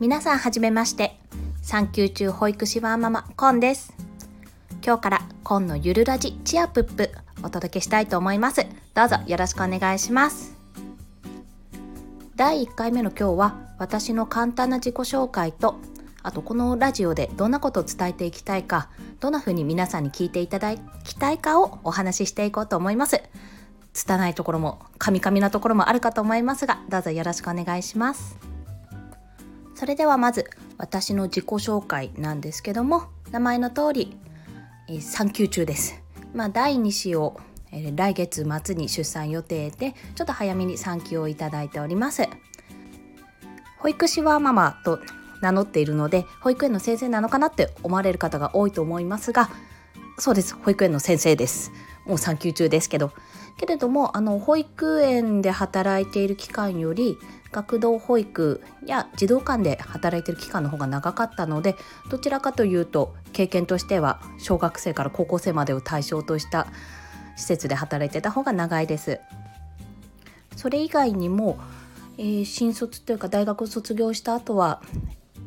皆さんはじめまして。産休中保育士ワーママコンです。今日からコンのゆるラジチアプップお届けしたいと思います。どうぞよろしくお願いします。第1回目の今日は私の簡単な自己紹介とあとこのラジオでどんなことを伝えていきたいかどんな風に皆さんに聞いていただきたいかをお話ししていこうと思います。拙いところもカミカミなところもあるかと思いますがどうぞよろしくお願いします。それではまず私の自己紹介なんですけども名前の通り、え、産休中です。まあ、第2子を、え、来月末に出産予定でちょっと早めに産休をいただいております。保育士はママと名乗っているので保育園の先生なのかなって思われる方が多いと思いますがそうです保育園の先生ですもう産休中ですけどけれどもあの保育園で働いている期間より学童保育や児童館で働いてる期間の方が長かったのでどちらかというと経験としては小学生から高校生までを対象とした施設で働いてた方が長いです。それ以外にも、えー、新卒というか大学を卒業した後は、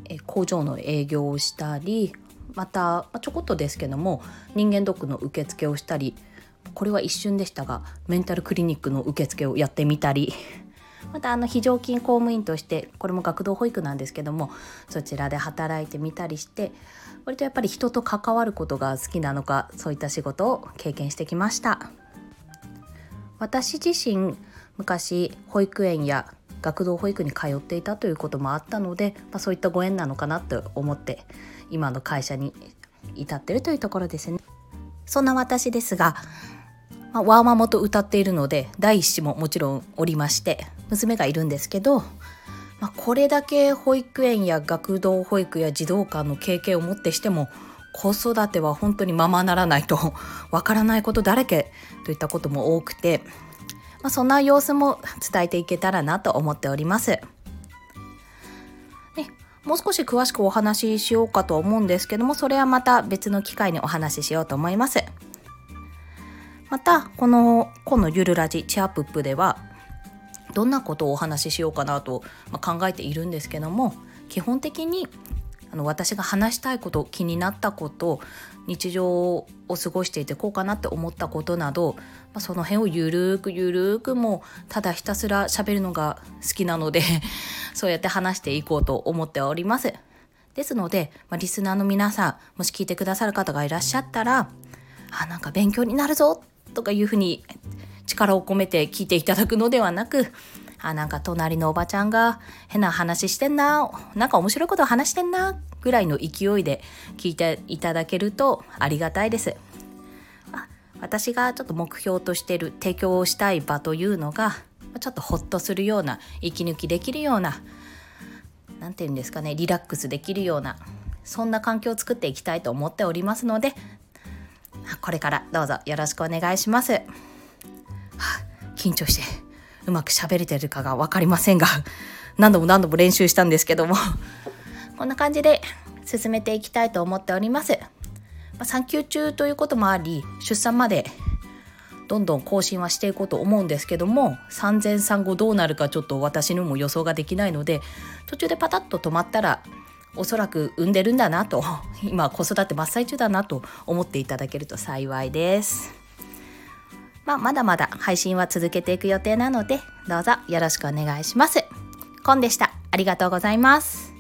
えー、工場の営業をしたりまた、まあ、ちょこっとですけども人間ドックの受付をしたりこれは一瞬でしたがメンタルクリニックの受付をやってみたりまたあの非常勤公務員としてこれも学童保育なんですけどもそちらで働いてみたりして割とやっぱり人と関わることが好きなのかそういった仕事を経験してきました。私自身昔保育園や学童保育に通っていたということもあったので、まあ、そういったご縁なのかなと思って今の会社に至ってるというところですね。そんな私ですがまあ、ワーママと歌っているので第一子ももちろんおりまして娘がいるんですけど、まあ、これだけ保育園や学童保育や児童館の経験をもってしても子育ては本当にままならないと わからないことだらけといったことも多くて、まあ、そんな様子も伝えていけたらなと思っております。もう少し詳しくお話ししようかと思うんですけどもそれはまた別の機会にお話ししようと思います。またこの「このゆるラジチアプップ」ではどんなことをお話ししようかなと、考えているんですけども基本的にあの私が話したいこと気になったこと日常を過ごしていてこうかなって思ったことなど、まあ、その辺をゆるーくゆるーくもただひたすら喋るのが好きなので そうやって話していこうと思っております。ですので、まあ、リスナーの皆さんもし聞いてくださる方がいらっしゃったらあなんか勉強になるぞとかいうふうに力を込めて聞いていただくのではなくあなんか隣のおばちゃんが変な話してんななんか面白いこと話してんなぐらいの勢いで聞いていただけるとありがたいです。私がちょっと目標としてる提供をしたい場というのがちょっとホッとするような息抜きできるような何て言うんですかねリラックスできるようなそんな環境を作っていきたいと思っておりますのでこれからどうぞよろしくお願いします。はあ、緊張してうまく喋れてるかが分かりませんが何度も何度も練習したんですけどもこんな感じで進めていきたいと思っております。ま、産休中ということもあり出産までどんどん更新はしていこうと思うんですけども産前産後どうなるかちょっと私にも予想ができないので途中でパタッと止まったらおそらく産んでるんだなと 今子育て真っ最中だなと思っていただけると幸いです。まあ、まだまだ配信は続けていく予定なのでどうぞよろしくお願いします。コンでした。ありがとうございます。